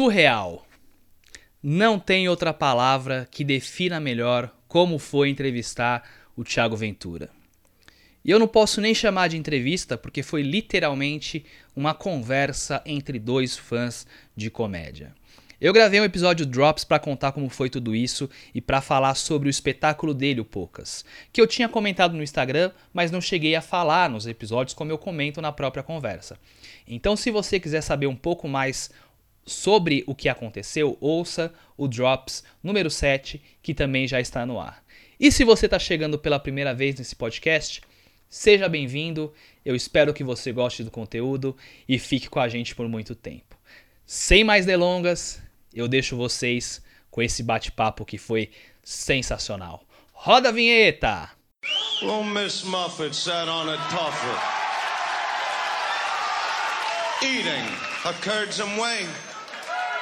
surreal. Não tem outra palavra que defina melhor como foi entrevistar o Thiago Ventura. E eu não posso nem chamar de entrevista porque foi literalmente uma conversa entre dois fãs de comédia. Eu gravei um episódio Drops para contar como foi tudo isso e para falar sobre o espetáculo dele, o Poucas, que eu tinha comentado no Instagram, mas não cheguei a falar nos episódios como eu comento na própria conversa. Então, se você quiser saber um pouco mais sobre o que aconteceu, ouça o Drops número 7, que também já está no ar. E se você está chegando pela primeira vez nesse podcast, seja bem-vindo. Eu espero que você goste do conteúdo e fique com a gente por muito tempo. Sem mais delongas, eu deixo vocês com esse bate-papo que foi sensacional. Roda a vinheta! Little Miss Muffet sat on a eating a curdsome wing.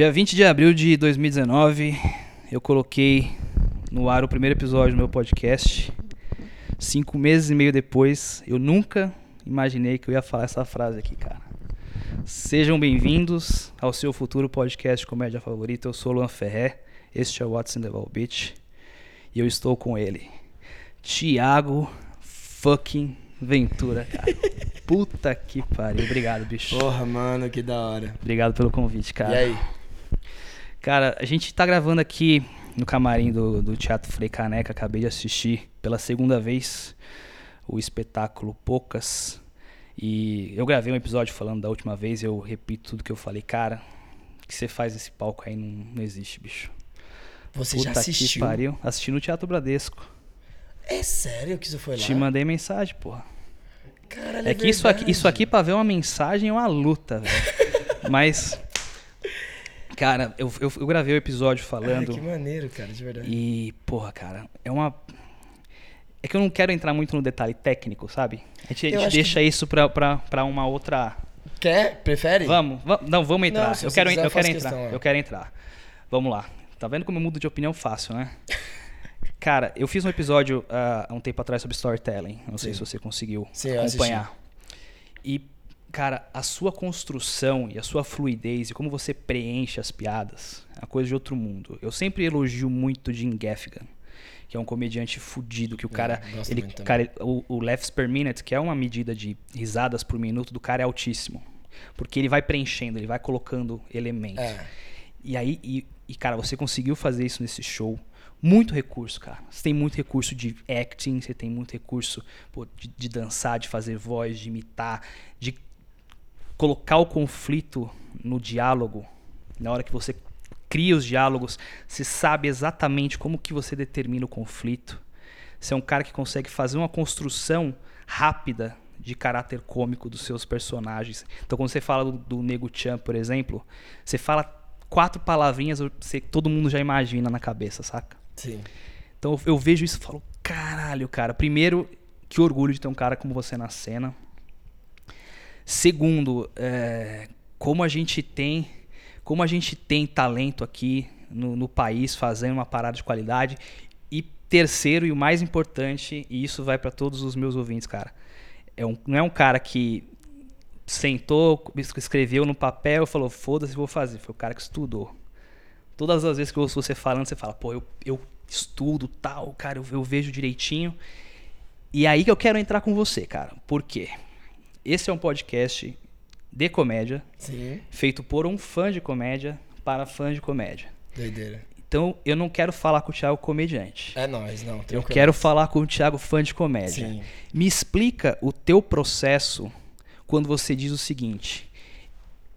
Dia 20 de abril de 2019, eu coloquei no ar o primeiro episódio do meu podcast. Cinco meses e meio depois, eu nunca imaginei que eu ia falar essa frase aqui, cara. Sejam bem-vindos ao seu futuro podcast comédia favorito. Eu sou o Luan Ferré, este é o the Ball Beach e eu estou com ele, Thiago fucking Ventura, cara. Puta que pariu. Obrigado, bicho. Porra, mano, que da hora. Obrigado pelo convite, cara. E aí? Cara, a gente tá gravando aqui no camarim do, do Teatro Frei Caneca. Acabei de assistir pela segunda vez o espetáculo Poucas. E eu gravei um episódio falando da última vez. Eu repito tudo que eu falei. Cara, o que você faz nesse palco aí não, não existe, bicho. Você Puta já que assistiu? pariu. Assisti no Teatro Bradesco. É sério que você foi lá? Te mandei mensagem, porra. Caralho, É que isso aqui, isso aqui pra ver uma mensagem é uma luta, velho. Mas. Cara, eu, eu, eu gravei o episódio falando. que maneiro, cara, de verdade. E, porra, cara, é uma. É que eu não quero entrar muito no detalhe técnico, sabe? A gente, a gente deixa isso pra, pra, pra uma outra. Quer? Prefere? Vamos, va- não, vamos entrar. Não, eu quero, quiser, eu quero entrar. questão, é. eu quero entrar. Vamos lá. Tá vendo como eu mudo de opinião fácil, né? Cara, eu fiz um episódio ah, há um tempo atrás sobre storytelling. Não sei Sim. se você conseguiu Sim, eu acompanhar. E, cara, a sua construção e a sua fluidez e como você preenche as piadas é uma coisa de outro mundo. Eu sempre elogio muito Jim Gaffigan, que é um comediante fudido, que o cara. gosto Ele, cara o, o laughs per minute, que é uma medida de risadas por minuto do cara, é altíssimo. Porque ele vai preenchendo, ele vai colocando elementos. É. E aí, e, e, cara, você conseguiu fazer isso nesse show. Muito recurso, cara. Você tem muito recurso de acting, você tem muito recurso pô, de, de dançar, de fazer voz, de imitar, de colocar o conflito no diálogo. Na hora que você cria os diálogos, você sabe exatamente como que você determina o conflito. Você é um cara que consegue fazer uma construção rápida de caráter cômico dos seus personagens. Então, quando você fala do, do Nego Chan, por exemplo, você fala quatro palavrinhas, você, todo mundo já imagina na cabeça, saca? Sim. Então eu, eu vejo isso e falo, caralho, cara. Primeiro, que orgulho de ter um cara como você na cena. Segundo, é, como a gente tem, como a gente tem talento aqui no, no país fazendo uma parada de qualidade. E terceiro e o mais importante, e isso vai para todos os meus ouvintes, cara. É um, não é um cara que sentou, escreveu no papel falou, foda-se, vou fazer. Foi o cara que estudou. Todas as vezes que eu ouço você falando, você fala, pô, eu, eu estudo tal, cara, eu, eu vejo direitinho. E aí que eu quero entrar com você, cara. Por quê? Esse é um podcast de comédia, Sim. feito por um fã de comédia para fã de comédia. Doideira. Então eu não quero falar com o Thiago comediante. É nóis, não. Eu quero falar com o Thiago fã de comédia. Sim. Me explica o teu processo quando você diz o seguinte: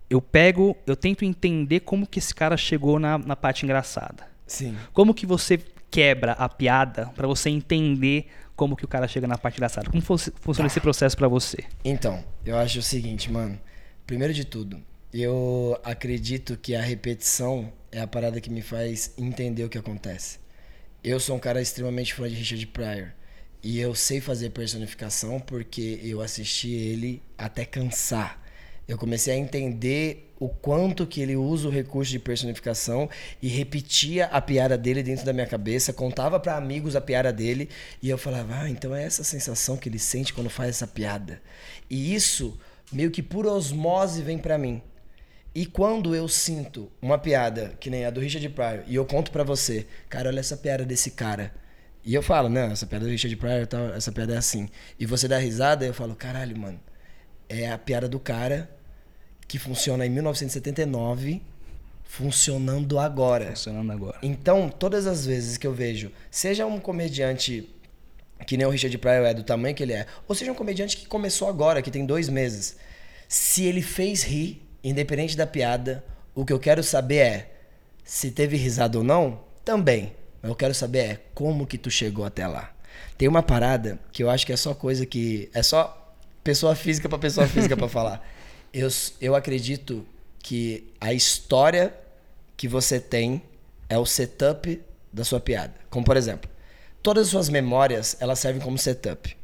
eu pego, eu tento entender como que esse cara chegou na, na parte engraçada. Sim. Como que você quebra a piada pra você entender como que o cara chega na parte engraçada? Como fosse- funciona esse processo pra você? Então, eu acho o seguinte, mano. Primeiro de tudo, eu acredito que a repetição é a parada que me faz entender o que acontece. Eu sou um cara extremamente fã de Richard Pryor. E eu sei fazer personificação porque eu assisti ele até cansar. Eu comecei a entender o quanto que ele usa o recurso de personificação e repetia a piada dele dentro da minha cabeça, contava para amigos a piada dele e eu falava: "Ah, então é essa sensação que ele sente quando faz essa piada". E isso meio que por osmose vem para mim. E quando eu sinto uma piada, que nem a do Richard Pryor, e eu conto para você, cara, olha essa piada desse cara. E eu falo, não, essa piada do Richard Pryor, tal, essa piada é assim. E você dá risada, eu falo, caralho, mano, é a piada do cara que funciona em 1979, funcionando agora. Funcionando agora. Então, todas as vezes que eu vejo, seja um comediante que nem o Richard Pryor é do tamanho que ele é, ou seja um comediante que começou agora, que tem dois meses, se ele fez rir, independente da piada, o que eu quero saber é se teve risada ou não, também. Mas eu quero saber é como que tu chegou até lá. Tem uma parada que eu acho que é só coisa que é só pessoa física para pessoa física para falar. Eu, eu acredito que a história que você tem é o setup da sua piada. Como por exemplo, todas as suas memórias elas servem como setup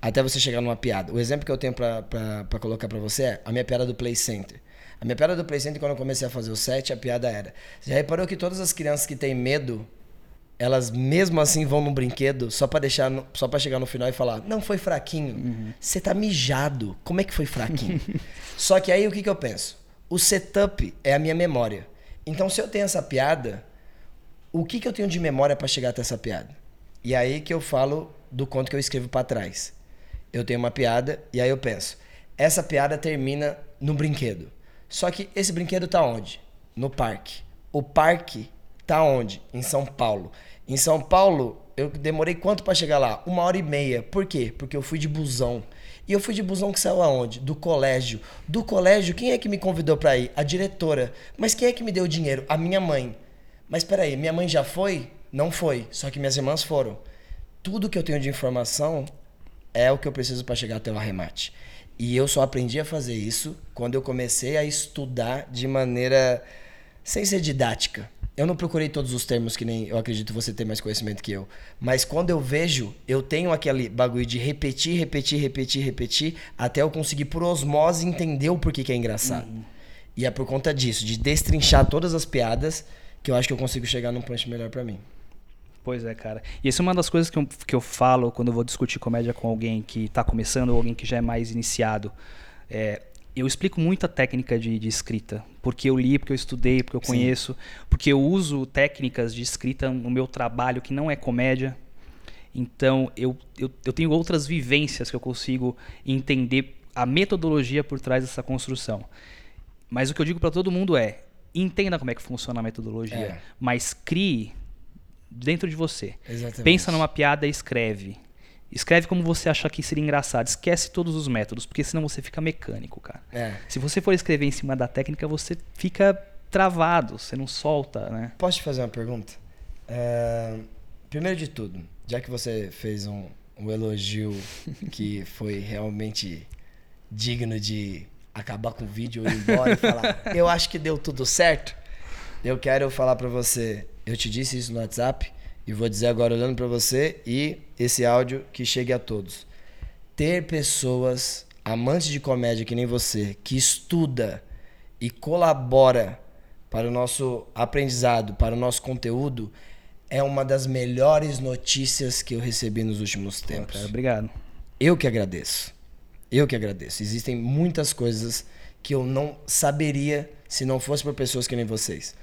até você chegar numa piada. O exemplo que eu tenho para colocar para você é a minha piada do Play Center. A minha piada do Play Center, quando eu comecei a fazer o set, a piada era: Você já reparou que todas as crianças que têm medo, elas mesmo assim vão no brinquedo só para deixar, no, só para chegar no final e falar: Não, foi fraquinho. Você uhum. tá mijado. Como é que foi fraquinho? só que aí o que, que eu penso? O setup é a minha memória. Então, se eu tenho essa piada, o que, que eu tenho de memória para chegar até essa piada? E aí que eu falo do conto que eu escrevo para trás eu tenho uma piada e aí eu penso, essa piada termina no brinquedo. Só que esse brinquedo tá onde? No parque. O parque tá onde? Em São Paulo. Em São Paulo, eu demorei quanto para chegar lá? Uma hora e meia. Por quê? Porque eu fui de busão. E eu fui de busão que saiu aonde? Do colégio. Do colégio, quem é que me convidou para ir? A diretora. Mas quem é que me deu o dinheiro? A minha mãe. Mas peraí, minha mãe já foi? Não foi. Só que minhas irmãs foram. Tudo que eu tenho de informação é o que eu preciso para chegar até o arremate. E eu só aprendi a fazer isso quando eu comecei a estudar de maneira sem ser didática. Eu não procurei todos os termos que nem eu acredito você ter mais conhecimento que eu. Mas quando eu vejo, eu tenho aquele bagulho de repetir, repetir, repetir, repetir, até eu conseguir por osmose entender o porquê que é engraçado. Uhum. E é por conta disso, de destrinchar todas as piadas, que eu acho que eu consigo chegar num punch melhor para mim. Pois é, cara. E essa é uma das coisas que eu, que eu falo quando eu vou discutir comédia com alguém que está começando ou alguém que já é mais iniciado. É, eu explico muito a técnica de, de, escrita. Porque eu li, porque eu estudei, porque eu Sim. conheço. Porque eu uso técnicas de escrita no meu trabalho que não é comédia. Então, eu, eu, eu tenho outras vivências que eu consigo entender a metodologia por trás dessa construção. Mas o que eu digo para todo mundo é: entenda como é que funciona a metodologia, é. mas crie dentro de você. Exatamente. Pensa numa piada e escreve. Escreve como você achar que seria engraçado. Esquece todos os métodos, porque senão você fica mecânico, cara. É. Se você for escrever em cima da técnica, você fica travado, você não solta, né? Posso te fazer uma pergunta? É... Primeiro de tudo, já que você fez um, um elogio que foi realmente digno de acabar com o vídeo e ir embora e falar, eu acho que deu tudo certo, eu quero falar para você, eu te disse isso no WhatsApp e vou dizer agora olhando para você e esse áudio que chegue a todos. Ter pessoas amantes de comédia que nem você, que estuda e colabora para o nosso aprendizado, para o nosso conteúdo, é uma das melhores notícias que eu recebi nos últimos tempos. Cara, obrigado. Eu que agradeço. Eu que agradeço. Existem muitas coisas que eu não saberia se não fosse por pessoas que nem vocês.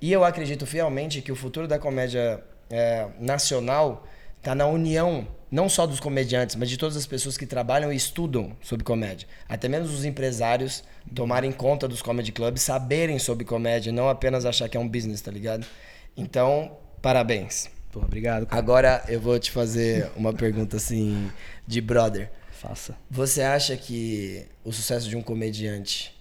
E eu acredito fielmente que o futuro da comédia é, nacional está na união, não só dos comediantes, mas de todas as pessoas que trabalham e estudam sobre comédia. Até menos os empresários tomarem conta dos comedy clubs, saberem sobre comédia, não apenas achar que é um business, tá ligado? Então, parabéns. Pô, obrigado. Cara. Agora eu vou te fazer uma pergunta assim de brother. Faça. Você acha que o sucesso de um comediante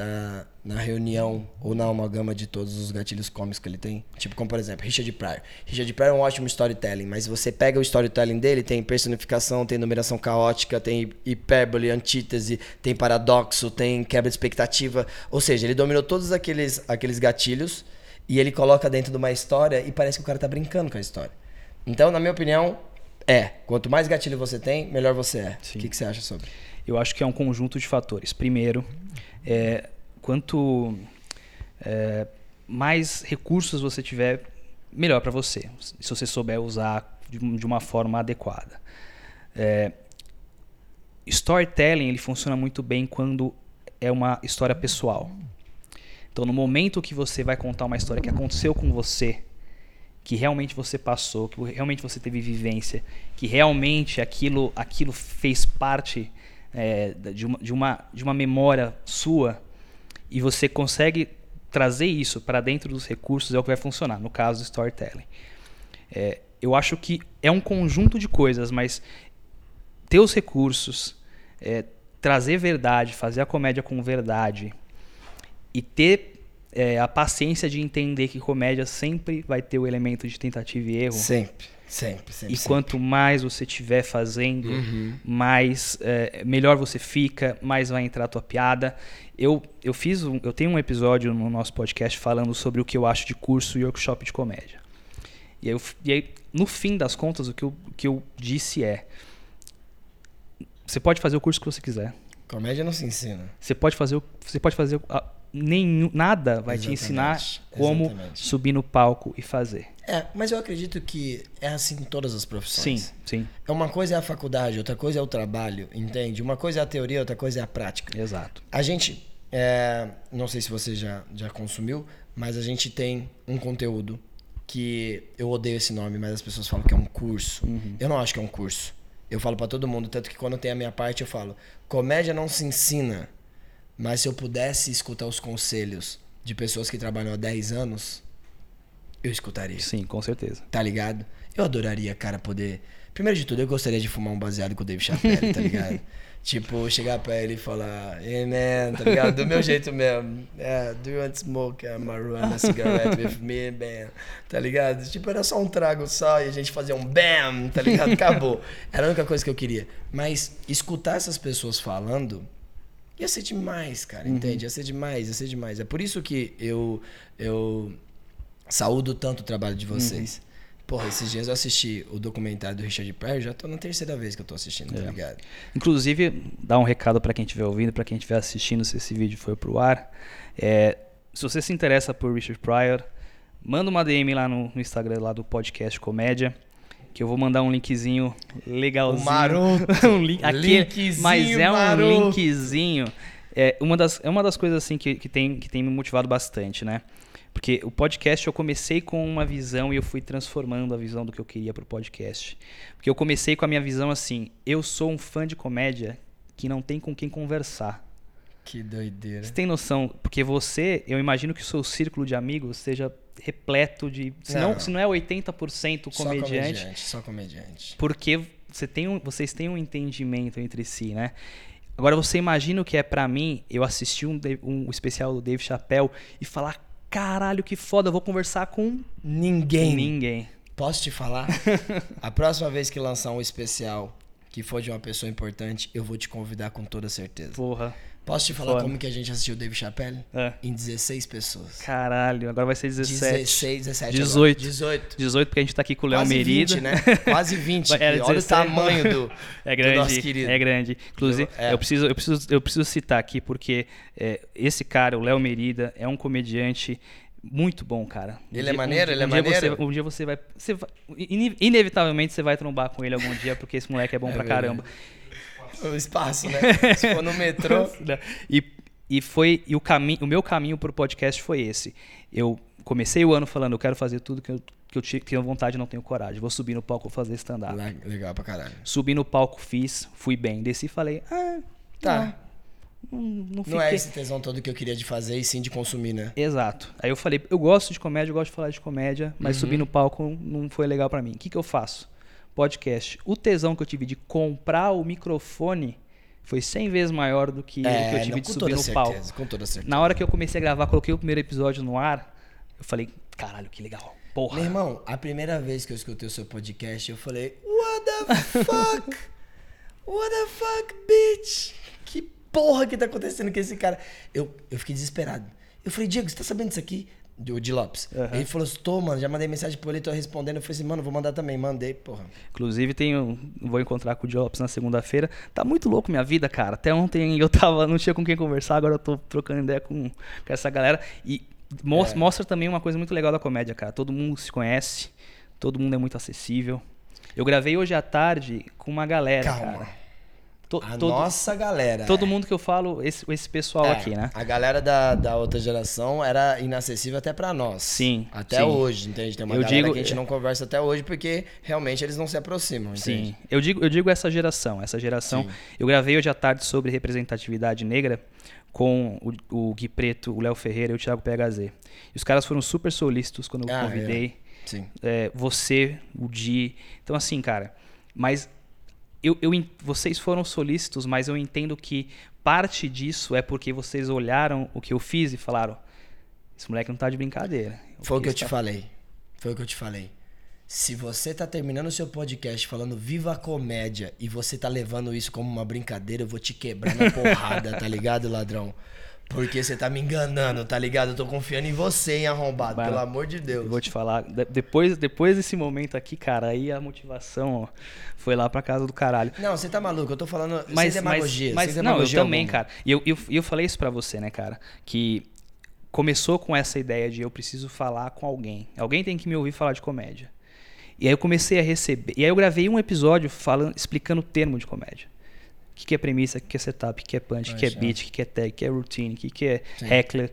tá na reunião ou na amálgama de todos os gatilhos cômicos que ele tem. Tipo, como por exemplo, Richard Pryor. Richard Pryor é um ótimo storytelling, mas você pega o storytelling dele, tem personificação, tem numeração caótica, tem hipérbole, antítese, tem paradoxo, tem quebra de expectativa. Ou seja, ele dominou todos aqueles, aqueles gatilhos e ele coloca dentro de uma história e parece que o cara tá brincando com a história. Então, na minha opinião, é. Quanto mais gatilho você tem, melhor você é. O que, que você acha sobre? Eu acho que é um conjunto de fatores. Primeiro, é, quanto é, mais recursos você tiver, melhor para você, se você souber usar de, uma forma adequada. É, storytelling ele funciona muito bem quando é uma história pessoal. Então, no momento que você vai contar uma história que aconteceu com você, que realmente você passou, que realmente você teve vivência, que realmente aquilo, aquilo fez parte é, de, uma, de, uma, de uma memória sua e você consegue trazer isso para dentro dos recursos, é o que vai funcionar, no caso do storytelling. É, eu acho que é um conjunto de coisas, mas ter os recursos, é, trazer verdade, fazer a comédia com verdade e ter é, a paciência de entender que comédia sempre vai ter o elemento de tentativa e erro. Sempre. Sempre, sempre. E sempre. quanto mais você estiver fazendo, uhum. mais é, melhor você fica, mais vai entrar a tua piada. Eu, eu fiz um, eu tenho um episódio no nosso podcast falando sobre o que eu acho de curso e workshop de comédia. E, eu, e aí, no fim das contas, o que eu, o que eu disse é: você pode fazer o curso que você quiser. Comédia não se ensina. Você pode fazer, você pode fazer nenhum, nada vai Exatamente. te ensinar como Exatamente. subir no palco e fazer. É, mas eu acredito que é assim em todas as profissões. Sim, sim. É uma coisa é a faculdade, outra coisa é o trabalho, entende? Uma coisa é a teoria, outra coisa é a prática. Exato. A gente, é, não sei se você já, já consumiu, mas a gente tem um conteúdo que eu odeio esse nome, mas as pessoas falam que é um curso. Uhum. Eu não acho que é um curso. Eu falo para todo mundo, tanto que quando tem a minha parte eu falo, comédia não se ensina mas se eu pudesse escutar os conselhos de pessoas que trabalham há 10 anos, eu escutaria. Sim, com certeza. Tá ligado? Eu adoraria, cara, poder. Primeiro de tudo, eu gostaria de fumar um baseado com o Dave Chappelle, tá ligado? tipo, chegar pra ele e falar, hey man, tá ligado? Do meu jeito mesmo. Yeah, do you want to smoke a marijuana cigarette with me, bam? Tá ligado? Tipo, era só um trago só e a gente fazia um bam, tá ligado? Acabou. Era a única coisa que eu queria. Mas escutar essas pessoas falando Ia ser demais, cara, uhum. entende? Ia ser demais, ia ser demais. É por isso que eu, eu saúdo tanto o trabalho de vocês. Uhum. Porra, esses dias eu assisti o documentário do Richard Pryor, já tô na terceira vez que eu tô assistindo, tá é. ligado? Inclusive, dá um recado para quem estiver ouvindo, para quem estiver assistindo, se esse vídeo foi pro ar. É, se você se interessa por Richard Pryor, manda uma DM lá no, no Instagram lá do podcast Comédia que eu vou mandar um linkzinho legalzinho. O maroto. um link, aquele, linkzinho mas é maroto. um linkzinho. É uma das, é uma das coisas assim que, que, tem, que tem me motivado bastante, né? Porque o podcast eu comecei com uma visão e eu fui transformando a visão do que eu queria para o podcast. Porque eu comecei com a minha visão assim: eu sou um fã de comédia que não tem com quem conversar. Que doideira. Você tem noção? Porque você, eu imagino que o seu círculo de amigos seja repleto de. Se não, não, se não é 80% comediante. Só comediante, só comediante. Porque você tem um, vocês têm um entendimento entre si, né? Agora você imagina o que é para mim eu assistir um, um especial do Dave Chappelle e falar: caralho, que foda, eu vou conversar com ninguém. Ninguém. Posso te falar? a próxima vez que lançar um especial que for de uma pessoa importante, eu vou te convidar com toda certeza. Porra. Posso te falar Foda. como que a gente assistiu o Dave Chappelle? É. Em 16 pessoas. Caralho, agora vai ser 17. 16, 17. 18. Agora. 18. 18, porque a gente tá aqui com o Léo Merida. 20, né? Quase 20. Olha o tamanho do, é grande, do nosso querido. É grande. Inclusive, eu, é. eu, preciso, eu, preciso, eu preciso citar aqui, porque é, esse cara, o Léo Merida, é um comediante muito bom, cara. Um ele é dia, é maneiro, um, ele um é maneiro. Você, um dia você vai, você vai, Inevitavelmente você vai trombar com ele algum dia, porque esse moleque é bom é pra verdade. caramba. O espaço, né? Se for no metrô. e, e foi e o caminho, o meu caminho para o podcast foi esse. Eu comecei o ano falando, eu quero fazer tudo que eu que eu tinha vontade e não tenho coragem. Vou subir no palco fazer stand-up. Legal pra caralho. Subi no palco, fiz, fui bem. Desci e falei, ah, tá. Não, não, não, é esse tesão todo que eu queria de fazer e sim de consumir, né? Exato. Aí eu falei, eu gosto de comédia, eu gosto de falar de comédia, mas uhum. subir no palco não foi legal para mim. O que, que eu faço? Podcast. O tesão que eu tive de comprar o microfone foi 100 vezes maior do que, do que eu tive É, não, de subir toda no certeza, palco. com toda certeza. Na hora que eu comecei a gravar, coloquei o primeiro episódio no ar, eu falei, caralho, que legal. Porra. Meu irmão, a primeira vez que eu escutei o seu podcast, eu falei, what the fuck? What the fuck, bitch? Que porra que tá acontecendo com esse cara? Eu, eu fiquei desesperado. Eu falei, Diego, você tá sabendo disso aqui? Do de Lopes. Ele falou assim, tô, mano, já mandei mensagem pro ele, tô respondendo. Eu falei assim, mano, vou mandar também. Mandei, porra. Inclusive, tenho, vou encontrar com o Jobs na segunda-feira. Tá muito louco minha vida, cara. Até ontem eu tava, não tinha com quem conversar, agora eu tô trocando ideia com, com essa galera. E mos- É. mostra também uma coisa muito legal da comédia, cara. Todo mundo se conhece, todo mundo é muito acessível. Eu gravei hoje à tarde com uma galera, Calma. cara. To- A todo, nossa galera. todo mundo que eu falo, esse, esse pessoal É, aqui, né? A galera da, da outra geração era inacessível até pra nós. Sim, Até sim. hoje, entende? Tem uma Eu galera digo- que a gente não conversa até hoje porque realmente eles não se aproximam, entende? Sim, eu digo, eu digo essa geração. Essa geração. Sim. Eu gravei hoje à tarde sobre representatividade negra com o, o Gui Preto, o Léo Ferreira e o Thiago PHZ. E os caras foram super solícitos quando eu Ah, convidei. Sim. É, você, o Di. Então, assim, cara, mas eu, eu, vocês foram solícitos, mas eu entendo que parte disso é porque vocês olharam o que eu fiz e falaram: esse moleque não tá de brincadeira. Foi o que eu te falei. Foi o que eu te falei. Se você tá terminando o seu podcast falando viva a comédia e você tá levando isso como uma brincadeira, eu vou te quebrar na porrada, tá ligado, ladrão? Porque você tá me enganando, tá ligado? Eu tô confiando em você, hein, arrombado, pelo amor de Deus. Eu vou te falar, de- depois, depois desse momento aqui, cara, aí a motivação ó, foi lá pra casa do caralho. Não, você tá maluco, eu tô falando Mas, sem mas, demagogia. mas sem não, eu demagogia também, alguma. cara. E eu, eu, eu falei isso pra você, né, cara? Que começou com essa ideia de eu preciso falar com alguém. Alguém tem que me ouvir falar de comédia. E aí eu comecei a receber. E aí eu gravei um episódio falando, explicando o termo de comédia. O que, que é premissa, o que, que é setup, o que é punch, o que é Punch, beat, o que é tag, o que é routine, o que, que é Sim. heckler.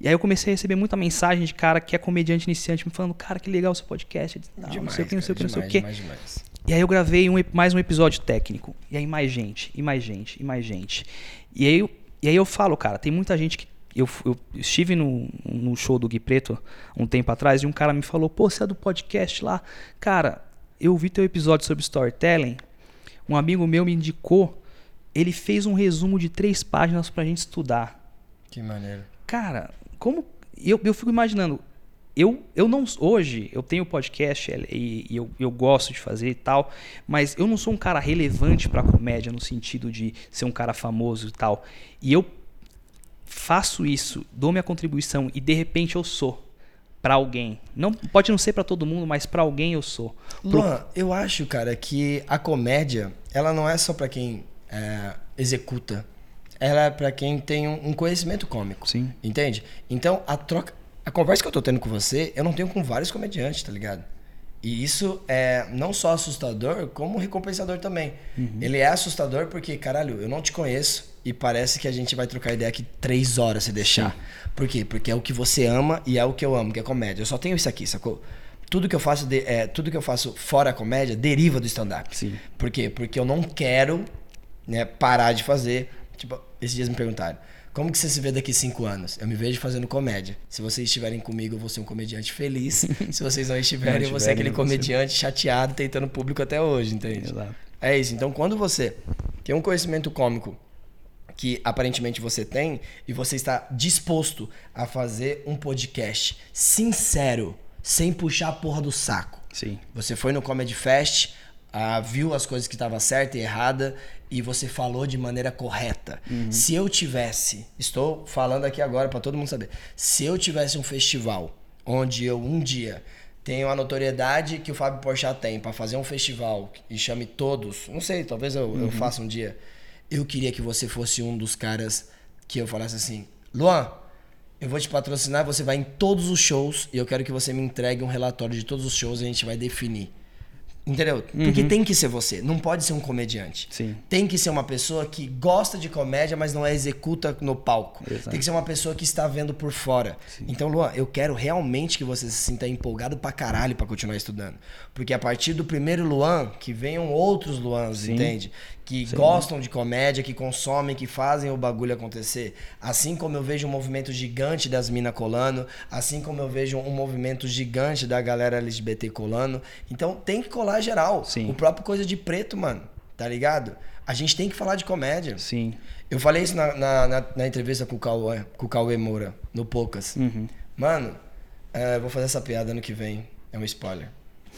E aí eu comecei a receber muita mensagem de cara que é comediante iniciante me falando, cara, que legal o seu podcast. Não, não sei o que, não sei o que, não sei o demais, que. demais, demais. E aí eu gravei um mais um episódio técnico. E aí mais gente, e mais gente, e mais gente. E aí, eu- e aí eu falo, cara, tem muita gente que. Eu, eu estive no, no show do Gui Preto um tempo atrás e um cara me falou, pô, você é do podcast lá? Cara, eu vi teu episódio sobre storytelling. Um amigo meu me indicou. Ele fez um resumo de três páginas pra gente estudar. Que maneiro. Cara, como. Eu, eu fico imaginando. Eu, eu não. Hoje, eu tenho podcast e, e eu, eu gosto de fazer e tal, mas eu não sou um cara relevante pra comédia no sentido de ser um cara famoso e tal. E eu faço isso, dou minha contribuição e de repente eu sou pra alguém. Não pode não ser pra todo mundo, mas pra alguém eu sou. Pro- Luan, eu acho, cara, que a comédia, ela não é só pra quem é, executa. Ela é pra quem tem um, um conhecimento cômico. Sim. Entende? Então, a troca. A conversa que eu tô tendo com você, eu não tenho com vários comediantes, tá ligado? E isso é não só assustador, como recompensador também. Ele é assustador porque, caralho, eu não te conheço e parece que a gente vai trocar ideia aqui três horas se deixar. Por quê? Porque é o que você ama e é o que eu amo, que é comédia. Eu só tenho isso aqui, sacou? Tudo que eu faço, de- é, tudo que eu faço fora a comédia deriva do stand-up. Sim. Por quê? Porque eu não quero né, parar de fazer. Tipo, esses dias me perguntaram. Como que você se vê daqui cinco anos? Eu me vejo fazendo comédia. Se vocês estiverem comigo, eu vou ser um comediante feliz. Se vocês não estiverem, eu vou ser aquele comediante chateado tentando público até hoje, entende? Exato. É isso. Então, quando você tem um conhecimento cômico que aparentemente você tem e você está disposto a fazer um podcast sincero, sem puxar a porra do saco. Sim. Você foi no Comedy Fest, ah, viu as coisas que estavam certa e errada e você falou de maneira correta. Se eu tivesse, estou falando aqui agora para todo mundo saber, se eu tivesse um festival onde eu um dia tenho a notoriedade que o Fábio Porchat tem para fazer um festival e chame todos, não sei, talvez eu, eu faça um dia. Eu queria que você fosse um dos caras que eu falasse assim, Luan, eu vou te patrocinar, você vai em todos os shows e eu quero que você me entregue um relatório de todos os shows e a gente vai definir. Entendeu? Porque tem que ser você, não pode ser um comediante. Sim. Tem que ser uma pessoa que gosta de comédia, mas não a executa no palco. Exato. Tem que ser uma pessoa que está vendo por fora. Então, Luan, eu quero realmente que você se sinta empolgado pra caralho pra continuar estudando. Porque a partir do primeiro Luan, que venham outros Luans, Sim. entende? Que gostam de comédia, que consomem, que fazem o bagulho acontecer. Assim como eu vejo um movimento gigante das minas colando, assim como eu vejo um movimento gigante da galera LGBT colando. Então tem que colar geral. Sim. O próprio Coisa de Preto, mano. Tá ligado? A gente tem que falar de comédia. Sim. Eu falei isso na, na, na- na entrevista com o, Cauê, com o Cauê Moura, no Poucas. Mano, é, vou fazer essa piada ano que vem. É um spoiler.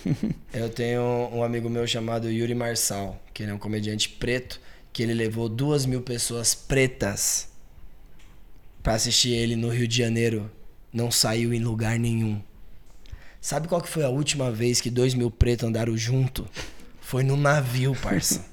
eu tenho um amigo meu chamado Yuri Marçal, que ele é um comediante preto, que ele levou duas mil pessoas pretas pra assistir ele no Rio de Janeiro. Não saiu em lugar nenhum. Sabe qual que foi a última vez que dois mil pretos andaram junto? Foi no navio, parça.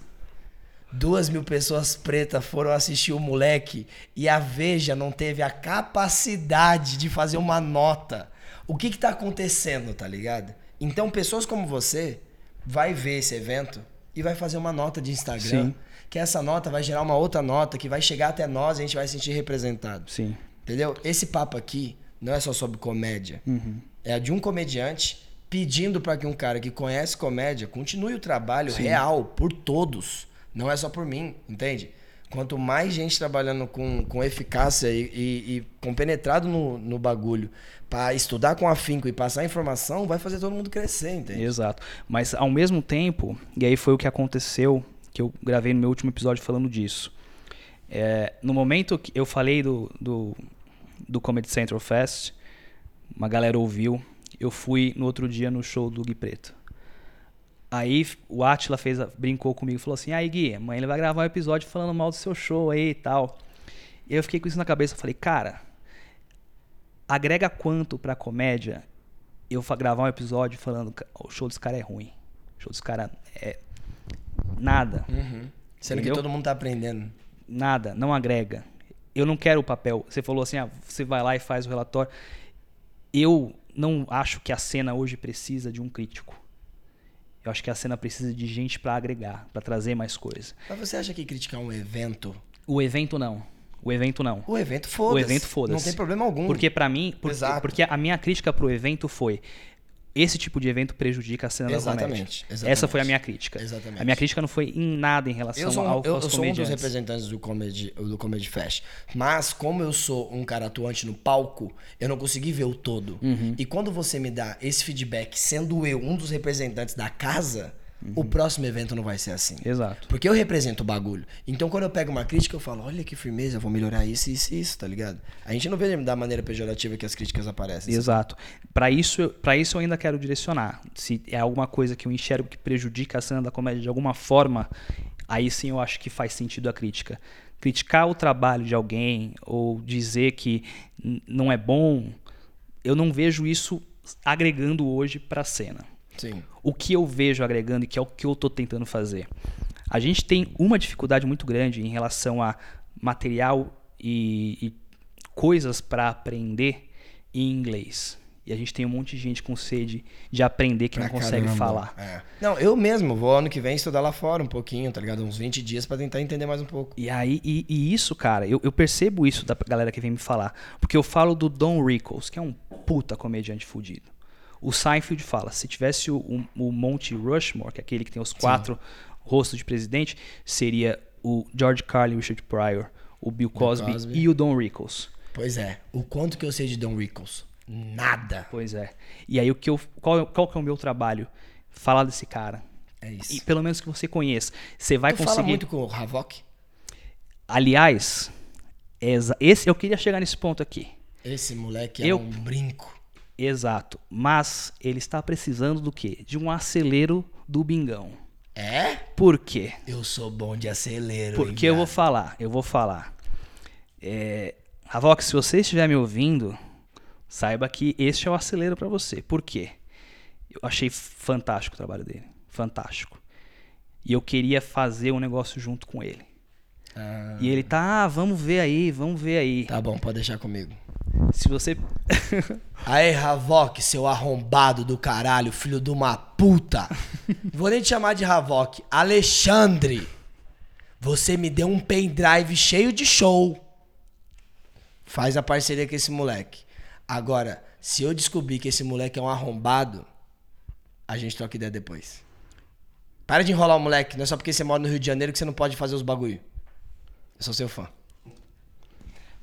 Duas mil pessoas pretas foram assistir o moleque e a Veja não teve a capacidade de fazer uma nota. O que que tá acontecendo, tá ligado? Então, pessoas como você vai ver esse evento e vai fazer uma nota de Instagram, Sim. que essa nota vai gerar uma outra nota que vai chegar até nós e a gente vai se sentir representado. Sim. Entendeu? Esse papo aqui não é só sobre comédia. É de um comediante pedindo para que um cara que conhece comédia continue o trabalho real por todos. Não é só por mim, entende? Quanto mais gente trabalhando com, com eficácia e, e, e compenetrado no, no bagulho para estudar com afinco e passar informação, vai fazer todo mundo crescer, entende? Exato. Mas ao mesmo tempo, e aí foi o que aconteceu, que eu gravei no meu último episódio falando disso. É, no momento que eu falei do, do, do Comedy Central Fest, uma galera ouviu, eu fui no outro dia no show do Gui Preto. Aí o Atila fez, brincou comigo e falou assim: Aí Gui, amanhã ele vai gravar um episódio falando mal do seu show aí e tal. E eu fiquei com isso na cabeça. Falei, cara, agrega quanto pra comédia eu gravar um episódio falando "Ca- o show desse cara é ruim. O show desse cara é nada. Sendo Entendeu? que todo mundo tá aprendendo. Nada, não agrega. Eu não quero o papel. Você falou assim, ah, você vai lá e faz o relatório. Eu não acho que a cena hoje precisa de um crítico. Eu acho que a cena precisa de gente pra agregar, pra trazer mais coisa. Mas você acha que criticar um evento. O evento não. O evento não. O evento foda-se. O evento foda-se. Não tem problema algum. Porque pra mim, por- Exato. porque a minha crítica pro evento foi esse tipo de evento prejudica a cena da Exatamente, comédia. exatamente. Essa foi a minha crítica. Exatamente. A minha crítica não foi em nada em relação Eu sou, ao, eu, aos eu sou um dos representantes do Comedy, do Comedy Fest. Mas, como eu sou um cara atuante no palco, eu não consegui ver o todo. Uhum. E quando você me dá esse feedback, sendo eu um dos representantes da casa, o Uhum. próximo evento não vai ser assim. Exato. Porque eu represento o bagulho. Então, quando eu pego uma crítica, eu falo: olha que firmeza, eu vou melhorar isso, isso e isso, tá ligado? A gente não vê da maneira pejorativa que as críticas aparecem. Exato. Para isso, para isso eu ainda quero direcionar. Se é alguma coisa que eu enxergo que prejudica a cena da comédia de alguma forma, aí sim eu acho que faz sentido a crítica. Criticar o trabalho de alguém ou dizer que não é bom, eu não vejo isso agregando hoje para a cena. Sim. O que eu vejo agregando e que é o que eu estou tentando fazer. A gente tem uma dificuldade muito grande em relação a material e, e coisas para aprender em inglês. E a gente tem um monte de gente com sede de aprender que não consegue caramba. falar. É. Não, eu mesmo vou ano que vem estudar lá fora um pouquinho, tá ligado? Uns 20 dias pra tentar entender mais um pouco. E aí, e, e isso, cara, eu, eu percebo isso da galera que vem me falar. Porque eu falo do Don Rickles, que é um puta comediante fudido. O Seinfeld fala, se tivesse o, o, o Monte Rushmore, que é aquele que tem os quatro rostos de presidente, seria o George Carlin, o Richard Pryor, o Bill Cosby, Cosby. e o Don Rickles. Pois é. O quanto que eu sei de Don Rickles? Nada. Pois é. E aí o que eu, qual, qual que é o meu trabalho? Falar desse cara. É isso. E pelo menos que você conheça. Você vai tu conseguir. fala muito com o Havok? Aliás, esse eu queria chegar nesse ponto aqui. Esse moleque é Eu- um brinco. Exato. Mas ele está precisando do quê? De um acelero do bingão. É? Por quê? Eu sou bom de acelero. Porque hein, eu vou falar, eu vou falar. É, Avox, se você estiver me ouvindo, saiba que este é o acelero para você. Por quê? Eu achei fantástico o trabalho dele. Fantástico. E eu queria fazer um negócio junto com ele. Ah, E ele tá, ah, vamos ver aí, vamos ver aí. tá bom, pode deixar comigo. Se você. Aê, Havok, seu arrombado do caralho, filho de uma puta. Vou nem te chamar de Havok. Alexandre, você me deu um pendrive cheio de show. Faz a parceria com esse moleque. Agora, se eu descobrir que esse moleque é um arrombado, a gente troca ideia depois. Para de enrolar o moleque. Não é só porque você mora no Rio de Janeiro que você não pode fazer os bagulho. Eu sou seu fã.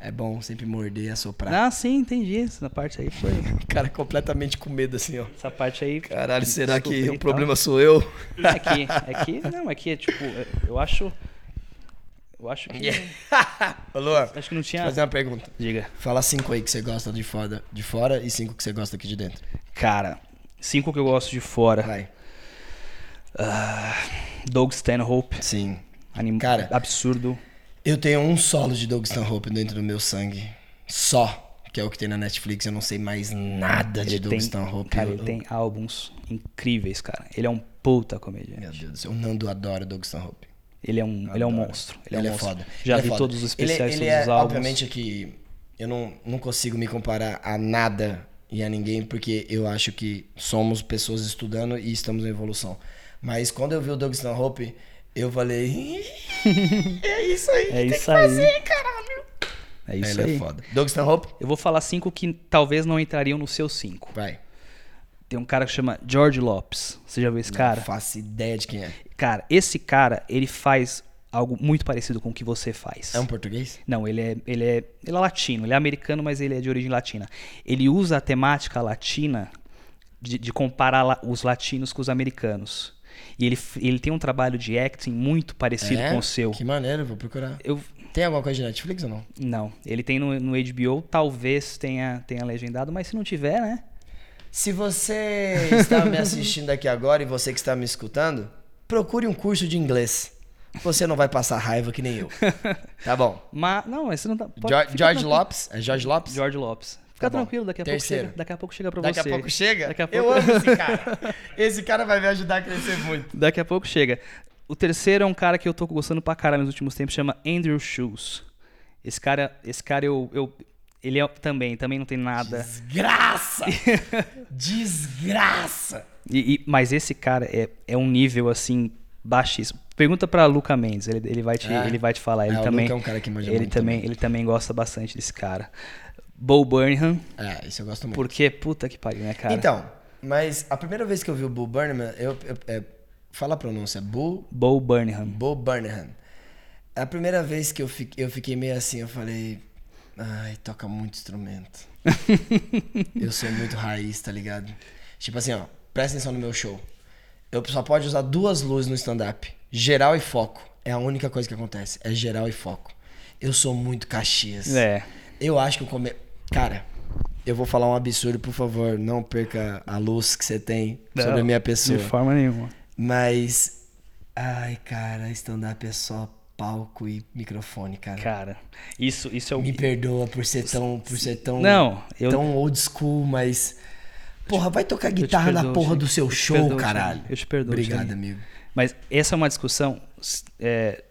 É bom sempre morder e assoprar. ah, sim, entendi. Essa parte aí foi. Cara completamente com medo assim, ó. Essa parte aí. Caralho, será que o e problema sou eu? É que, é que, não, é que, tipo, eu acho. Eu acho que. Ô, Luan, Acho que não vou tinha. fazer uma pergunta. Diga. Fala cinco aí que você gosta de fora, de fora e cinco que você gosta aqui de dentro. Cara, cinco que eu gosto de fora. Vai. Doug Stanhope. Sim. Anim... Cara. Absurdo. Eu tenho um solo de Doug Stanhope dentro do meu sangue. Só. Que é o que tem na Netflix. Eu não sei mais nada de Ele Doug tem, Stanhope. cara, ele tem álbuns incríveis, cara. Ele é um puta Meu comediante. Deus do céu. O Nando adora Doug Stanhope. Ele é um, ele é um monstro. Ele, é um monstro. foda. Já Ele é vi foda. todos os Ele- especiais, ele todos é, os álbuns. Obviamente que eu não, não consigo me comparar a nada e a ninguém, porque eu acho que somos pessoas estudando e estamos em evolução. Mas quando eu vi o Doug Stanhope, eu falei... é isso aí, É tem isso que aí. fazer, caralho. É isso Ele aí. é foda. Doug Stanhope? Eu vou falar cinco que talvez não entrariam no seu cinco. Vai. Tem um cara que chama George Lopes. Você já viu esse cara? Não faço ideia de quem é. Cara, esse cara, ele faz algo muito parecido com o que você faz. É um português? Não, ele é, ele é, ele é latino, ele é americano, mas ele é de origem latina. Ele usa a temática latina de, de comparar la- os latinos com os americanos. E ele, ele tem um trabalho de acting muito parecido É? com o seu. Que maneiro, vou procurar. Eu, Tem alguma coisa de Netflix ou não? não, ele tem no, no HBO, talvez tenha, tenha legendado, mas se não tiver, né? Se você está me assistindo aqui agora e você que está me escutando, procure um curso de inglês. Você não vai passar raiva que nem eu. Tá bom. Mas, não, mas você não tá. pode- George, George. Lopes? É George Lopes? George Lopes. Fica Tá tranquilo, daqui a Terceiro. pouco chega. Daqui a pouco chega pra Daqui você. a pouco chega? Daqui a Eu pouco- amo esse cara. Esse cara vai me ajudar a crescer muito. Daqui a pouco chega. O terceiro é um cara que eu tô gostando pra caralho nos últimos tempos, chama Andrew Shoes. Esse cara, esse cara eu, eu ele é também, também não tem nada. Desgraça! Desgraça! E- e- mas esse cara é, é um nível assim baixíssimo. Pergunta pra Luca Mendes, ele, ele vai te É. ele vai te falar. Ele É, também é um cara que manja ele muito também, também. ele também gosta bastante desse cara. Bo Burnham, É, isso eu gosto muito. porque puta que pariu, né, cara? Então, mas a primeira vez que eu vi o Bull Burnham, eu, eu- é, fala a pronúncia, Bull Bo Burnham. Bo Burnham. A primeira vez que eu fiquei, eu fiquei meio assim, eu falei, ai, toca muito instrumento. eu sou muito raiz, tá ligado? Tipo assim, ó, presta atenção no meu show. Eu só pode usar duas luzes no stand-up. Geral e foco. É a única coisa que acontece. É geral e foco. Eu sou muito Caxias. É. Eu acho que o come... Cara, eu vou falar um absurdo, por favor. Não perca a luz que você tem sobre Não, a minha pessoa. De forma nenhuma. Mas. Ai, cara, stand-up é só palco e microfone, cara. Cara, isso isso é o Me perdoa por ser tão. Por ser tão. Não, eu- Tão old school, mas. Porra, vai tocar guitarra na perdoo, porra Chico. do seu show, perdoo, caralho. Eu te perdoo, Obrigado, Chico. amigo. Mas essa é uma discussão é,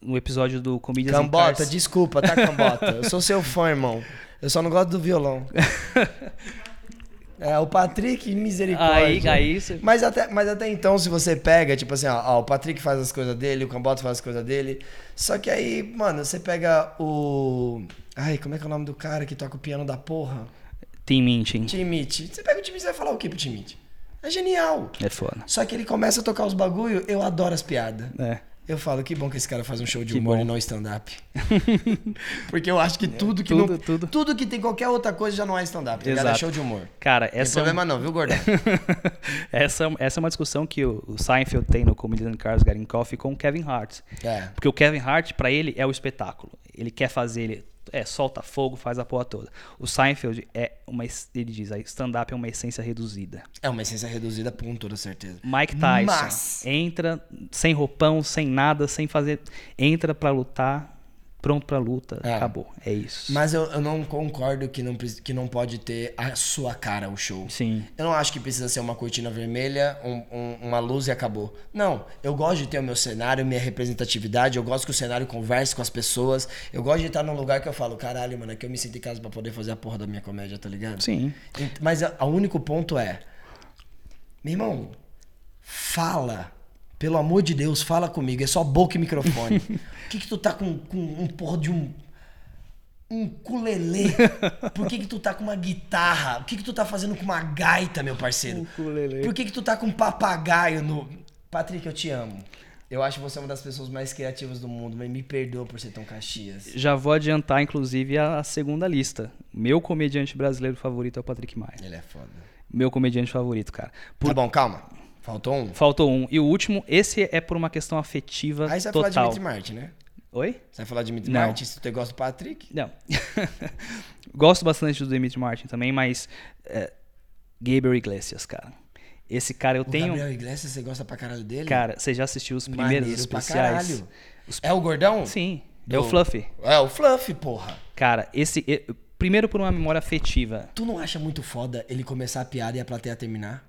no episódio do Comedians Cambota, desculpa, tá, Cambota? Eu sou seu fã, irmão. Eu só não gosto do violão. É, o Patrick, misericórdia. Aí, aí você- Mas até, mas até então, se você pega, tipo assim, ó, ó, o Patrick faz as coisas dele, o Cambota faz as coisas dele. Só que aí, mano, você pega o. Ai, como é que é o nome do cara que toca o piano da porra? Minting. Timite. Você pega o Timite e vai falar o que pro Timite? É genial. É foda. Só que ele começa a tocar os bagulho, eu adoro as piadas. É. Eu falo, que bom que esse cara faz um show de Que humor bom. e não stand-up. Porque eu acho que tudo que tudo, não, tudo. tudo que tem qualquer outra coisa já não é stand-up. tá? É Exato. show de humor. Cara, Não tem essa é, um- problema não, viu, gordão? essa, essa é uma discussão que o, o Seinfeld tem no Comedians in Cars Getting Coffee com o Kevin Hart. É. Porque o Kevin Hart, pra ele, é o espetáculo. Ele quer fazer, ele é, solta fogo, faz a porra toda. O Seinfeld é uma, ele diz, a stand-up é uma essência reduzida. É uma essência reduzida com toda certeza. Mike Tyson Mas- entra sem roupão, sem nada, sem fazer, entra pra lutar, pronto pra luta, É. acabou. É isso. Mas eu, eu não concordo que não, que não pode ter a sua cara o show. Sim. Eu não acho que precisa ser uma cortina vermelha, um- um- uma luz e acabou. Não, eu gosto de ter o meu cenário, minha representatividade, eu gosto que o cenário converse com as pessoas. Eu gosto de estar num lugar que eu falo, caralho, mano, aqui eu me sinto em casa pra poder fazer a porra da minha comédia, tá ligado? Sim. Mas o único ponto é, meu irmão, fala. Pelo amor de Deus, fala comigo. É só boca e microfone. Por que, que tu tá com, com um porra de um. Um ukulele? Por que, que tu tá com uma guitarra? O que, que tu tá fazendo com uma gaita, meu parceiro? Ukulele. Por que, que tu tá com um papagaio no. Patrick, eu te amo. Eu acho você uma das pessoas mais criativas do mundo, mas me perdoa por ser tão caxias. Já vou adiantar, inclusive, a, a segunda lista. Meu comediante brasileiro favorito é o Patrick Maia. Ele é foda. Meu comediante favorito, cara. Por- Tá bom, calma. Faltou um. Faltou um. E o último, esse é por uma questão afetiva Aí você vai falar de total. Dimitri Martin, né? Oi? Você vai falar de Dimitri. Martin se tu gosta do Patrick? Não. Gosto bastante do Dimitri Martin também, mas. É, Gabriel Iglesias, cara. Esse cara eu O tenho. Gabriel Iglesias, você gosta pra caralho dele? Cara, você já assistiu os primeiros Maneiro pra especiais? caralho. É o gordão? Sim. Do- É o Fluffy. É o Fluffy, porra. Cara, esse. Primeiro por uma memória afetiva. Tu não acha muito foda ele começar a piada e a plateia terminar?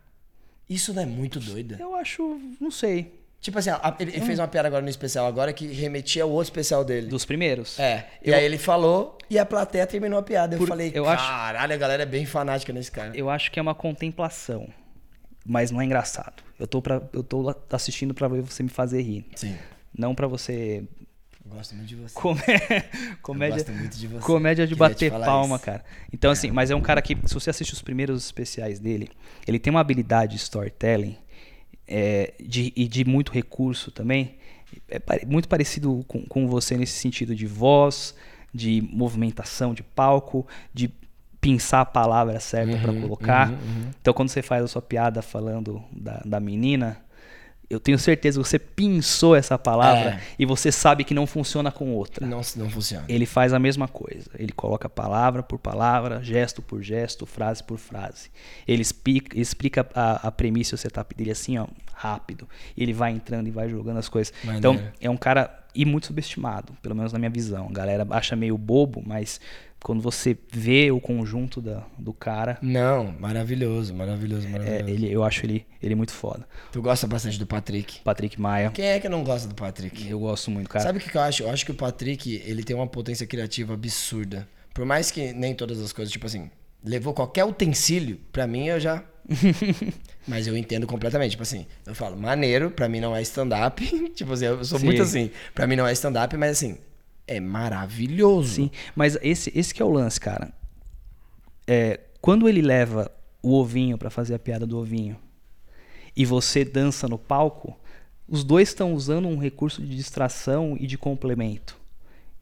Isso não é muito doido? Eu acho. Não sei. Tipo assim, a- ele fez uma piada agora no especial agora que remetia ao outro especial dele. Dos primeiros. É, e Eu- aí ele falou e a plateia terminou a piada. Eu Por- falei, eu acho- caralho, a galera é bem fanática nesse cara. Eu acho que é uma contemplação. Mas não é engraçado. Eu tô, pra, eu tô assistindo pra ver você me fazer rir. Sim, Não pra você. Gosto muito de você. Comé... Comédia, gosto muito de você. comédia de Queria bater palma, isso. cara. Então, assim, mas é um cara que, se você assiste os primeiros especiais dele, ele tem uma habilidade de storytelling é, de, e de muito recurso também. É muito parecido com, com você nesse sentido de voz, de movimentação de palco, de pensar a palavra certa pra colocar. Então, quando você faz a sua piada falando da, da menina, eu tenho certeza que você pensou essa palavra É. e você sabe que não funciona com outra. Não, não funciona. Ele faz a mesma coisa. Ele coloca palavra por palavra, gesto por gesto, frase por frase. Ele explica, explica a, a premissa e o setup dele assim, ó, rápido. Ele vai entrando e vai jogando as coisas. Maneiro. Então, é um cara e muito subestimado, pelo menos na minha visão. A galera acha meio bobo, mas quando você vê o conjunto da, do cara, Não, maravilhoso, maravilhoso, é, maravilhoso. ele, eu acho ele, ele muito foda. Tu gosta bastante do Patrick. Patrick Maia, Quem é que não gosta do Patrick? eu gosto muito, cara. Sabe o que que eu acho? Eu acho que o Patrick, ele tem uma potência criativa absurda. Por mais que nem todas as coisas, tipo assim, levou qualquer utensílio, pra mim eu já. Mas eu entendo completamente. Tipo assim, eu falo, maneiro, pra mim não é stand-up. tipo assim, eu sou Sim. muito assim. Pra mim não é stand-up, mas assim, é maravilhoso. Sim, mas esse, esse que é o lance, cara. É, quando ele leva o ovinho pra fazer a piada do ovinho e você dança no palco, os dois estão usando um recurso de distração e de complemento.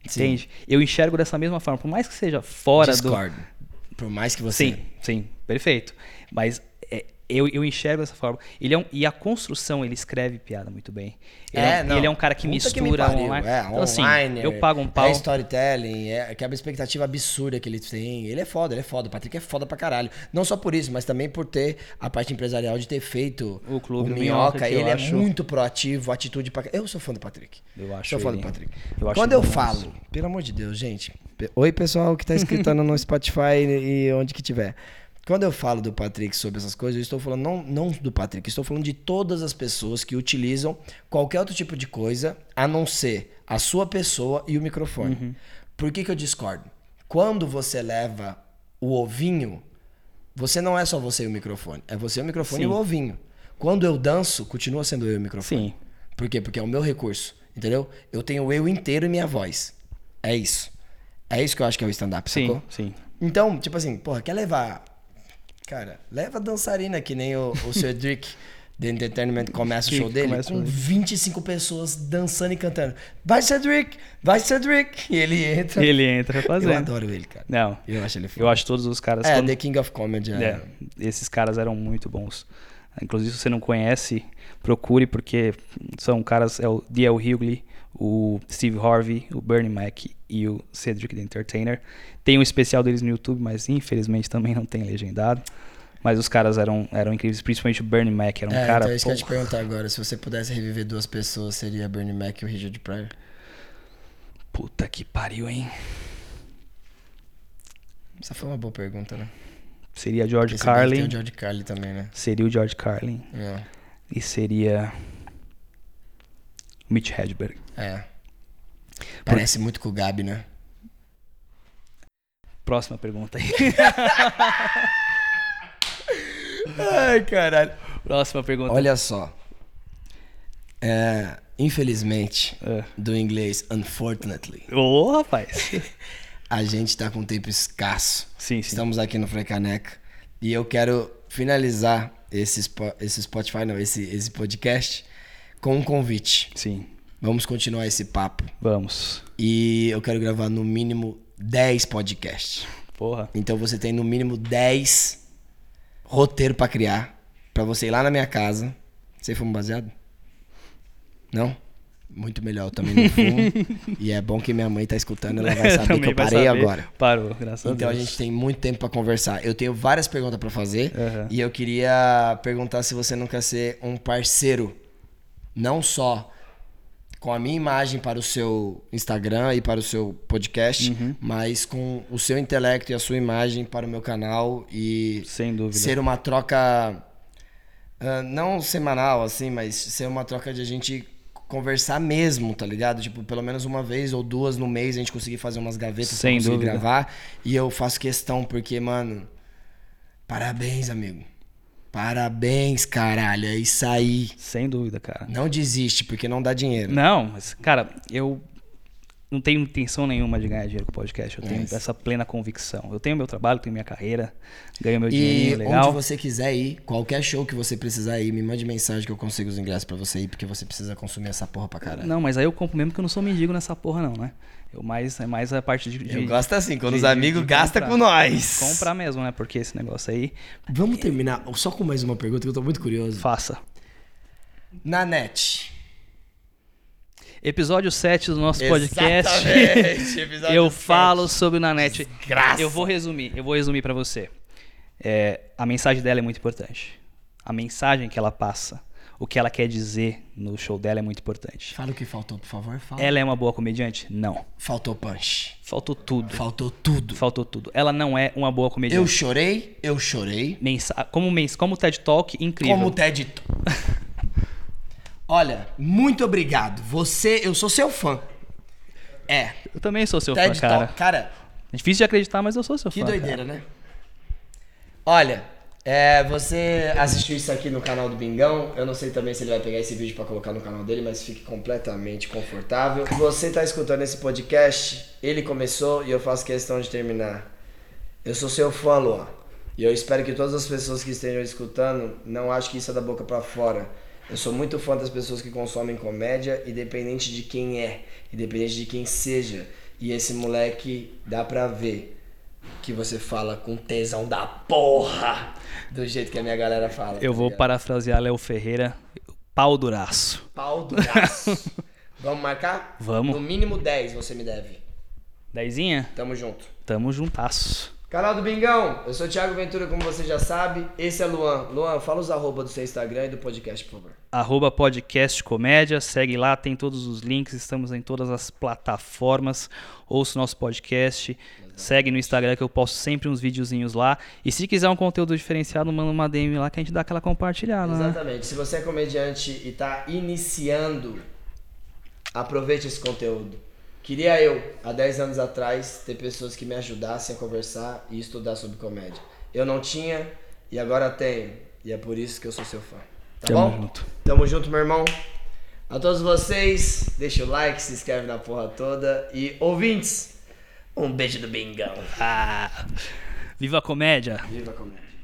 Sim. Entende? Eu enxergo dessa mesma forma, por mais que seja fora do Discordo. Por mais que você. Sim, sim, perfeito. Mas é, eu, eu enxergo dessa forma. Ele é um, e a construção, ele escreve piada muito bem. Ele é, um- não. ele é um cara que Puta mistura pariu, online. É, Então, assim, online, eu pago um pau. É storytelling, é quebra a expectativa absurda que ele tem. Ele é foda, ele é foda. O Patrick é foda pra caralho. Não só por isso, mas também por ter a parte empresarial de ter feito O Clube o Minhoca. Que ele é acho- muito proativo, atitude pra. Eu sou fã do Patrick. Eu acho Sou fã do Patrick. eu Quando eu bom falo, pelo amor de Deus, gente. Oi, pessoal que tá escutando no Spotify e onde que tiver. Quando eu falo do Patrick sobre essas coisas, eu estou falando não, não do Patrick, estou falando de todas as pessoas que utilizam qualquer outro tipo de coisa, a não ser a sua pessoa e o microfone. Uhum. Por que, que eu discordo? Quando você leva o ovinho, você não é só você e o microfone, é você, o microfone Sim. e o ovinho. Quando eu danço, continua sendo eu e o microfone. Sim. Por quê? Porque é o meu recurso, entendeu? Eu tenho eu inteiro e minha voz. É isso. É isso que eu acho que é o stand-up, Sim, sacou? sim. Então, tipo assim, porra, quer levar. Cara, leva dançarina que nem o, o Cedric The Entertainment começa o show dele começa com show dele. 25 pessoas dançando e cantando. Vai, Cedric! Vai, Cedric! E ele entra. Ele entra fazendo. Eu adoro ele, cara. Não. Eu acho ele foda. Eu acho todos os caras. É, The King of Comedy. É. É, esses caras eram muito bons. Inclusive, se você não conhece, procure, porque são caras, é o D.L. Hughley, o Steve Harvey, o Bernie Mac e o Cedric the Entertainer. Tem um especial deles no YouTube, mas infelizmente também não tem legendado. Mas os caras eram, eram incríveis, principalmente o Bernie Mac, era um É, cara... então é isso que eu ia te perguntar agora. Se você pudesse reviver duas pessoas, seria Bernie Mac e o Richard Pryor? Puta que pariu, hein? Essa foi uma boa pergunta, né? Seria George Porque Carlin, Tem o George Carlin também, né? seria o George Carlin É. e seria o Mitch Hedberg. É. Parece muito com o Gabi, né? Próxima pergunta aí. Ai, caralho. Próxima pergunta. Olha só. É, infelizmente, É. do inglês unfortunately, Ô, rapaz. a gente tá com tempo escasso. Sim, sim. Estamos aqui no Frecaneca e eu quero finalizar esse, esse Spotify, não, esse, esse podcast com um convite. Sim, Vamos continuar esse papo vamos. e eu quero gravar no mínimo 10 podcasts. Porra. Então você tem no mínimo 10 roteiro pra criar, pra você ir lá na minha casa. Você fuma baseado? Não? Muito melhor, eu também não fumo. e é bom que minha mãe tá escutando, ela vai saber que eu parei saber. agora. Parou, graças Então a a Deus. gente tem muito tempo pra conversar. Eu tenho várias perguntas pra fazer Aham. e eu queria perguntar se você não quer ser um parceiro, não só com a minha imagem para o seu Instagram e para o seu podcast, Uhum. mas com o seu intelecto e a sua imagem para o meu canal e Sem dúvida. ser uma troca ah, não semanal assim, mas ser uma troca de a gente conversar mesmo, tá ligado? Tipo, pelo menos uma vez ou duas no mês a gente conseguir fazer umas gavetas Sem pra conseguir dúvida. gravar. E eu faço questão porque, mano, parabéns, amigo. Parabéns, caralho. É isso aí. Sem dúvida, cara. Não desiste, porque não dá dinheiro. Não, mas, cara, eu não tenho intenção nenhuma de ganhar dinheiro com podcast. Eu tenho essa plena convicção. Eu tenho meu trabalho, tenho minha carreira, ganho meu E dinheirinho legal. onde você quiser ir, qualquer show que você precisar ir, me mande mensagem que eu consigo os ingressos pra você ir, porque você precisa consumir essa porra pra caralho. Não, mas aí eu compro mesmo que eu não sou mendigo nessa porra, não, né? Eu mais, é mais a parte de. de Eu gosto assim, quando de- os amigos de gastam com nós. Comprar mesmo, né? Porque esse negócio aí, Vamos terminar só com mais uma pergunta que eu tô muito curioso. faça. Na net. Episódio 7 do nosso podcast. Eu 7. falo sobre o Nanete. Desgraça. Eu vou resumir, eu vou resumir pra você. É, a mensagem dela é muito importante. A mensagem que ela passa, o que ela quer dizer no show dela é muito importante. Fala o que faltou, por favor. Fala. Ela é uma boa comediante? Não. Faltou punch. Faltou tudo. Faltou tudo. Faltou tudo. Ela não é uma boa Eu comediante. chorei, eu chorei. Mensa como, mens como TED Talk, incrível. Como o Ted. Olha, muito obrigado. Você, eu sou seu fã. É. Eu também sou seu TED fã, cara. Talk. Cara, É difícil de acreditar, mas eu sou seu que fã. doideira, cara. né? Olha, é, você assistiu isso aqui no canal do Bingão. Eu não sei também se ele vai pegar esse vídeo pra colocar no canal dele, mas fique completamente confortável. Você tá escutando esse podcast, ele começou e eu faço questão de terminar. Eu sou seu fã, Luan. E eu espero que todas as pessoas que estejam escutando não achem que isso é da boca pra fora. Eu sou muito fã das pessoas que consomem comédia, independente de quem é, independente de quem seja. E esse moleque dá pra ver que você fala com tesão da porra, do jeito que a minha galera fala. Eu tá vou ligado? parafrasear Léo Ferreira. Pau duraço. Pau do braço. Vamos marcar? Vamos. No mínimo 10 você me deve. Dezinha? Tamo junto. Tamo juntasso. Canal do Bingão, eu sou o Thiago Ventura, como você já sabe. Esse é Luan. Luan, fala os arroba do seu Instagram e do podcast, por favor. Arroba podcast comédia, segue lá, tem todos os links, estamos em todas as plataformas. Ouça o nosso podcast, segue no Instagram que eu posto sempre uns videozinhos lá. E se quiser um conteúdo diferenciado, manda uma DM lá que a gente dá aquela compartilhada, né? Exatamente. Se você é comediante e tá iniciando, aproveite esse conteúdo. Queria eu, há 10 anos atrás, ter pessoas que me ajudassem a conversar e estudar sobre comédia. Eu não tinha e agora tenho. E é por isso que eu sou seu fã. Tá Tamo bom? junto. Tamo junto, meu irmão. A todos vocês, deixa o like, se inscreve na porra toda. E ouvintes, um beijo do Bingão. Ah, viva a comédia! Viva a comédia.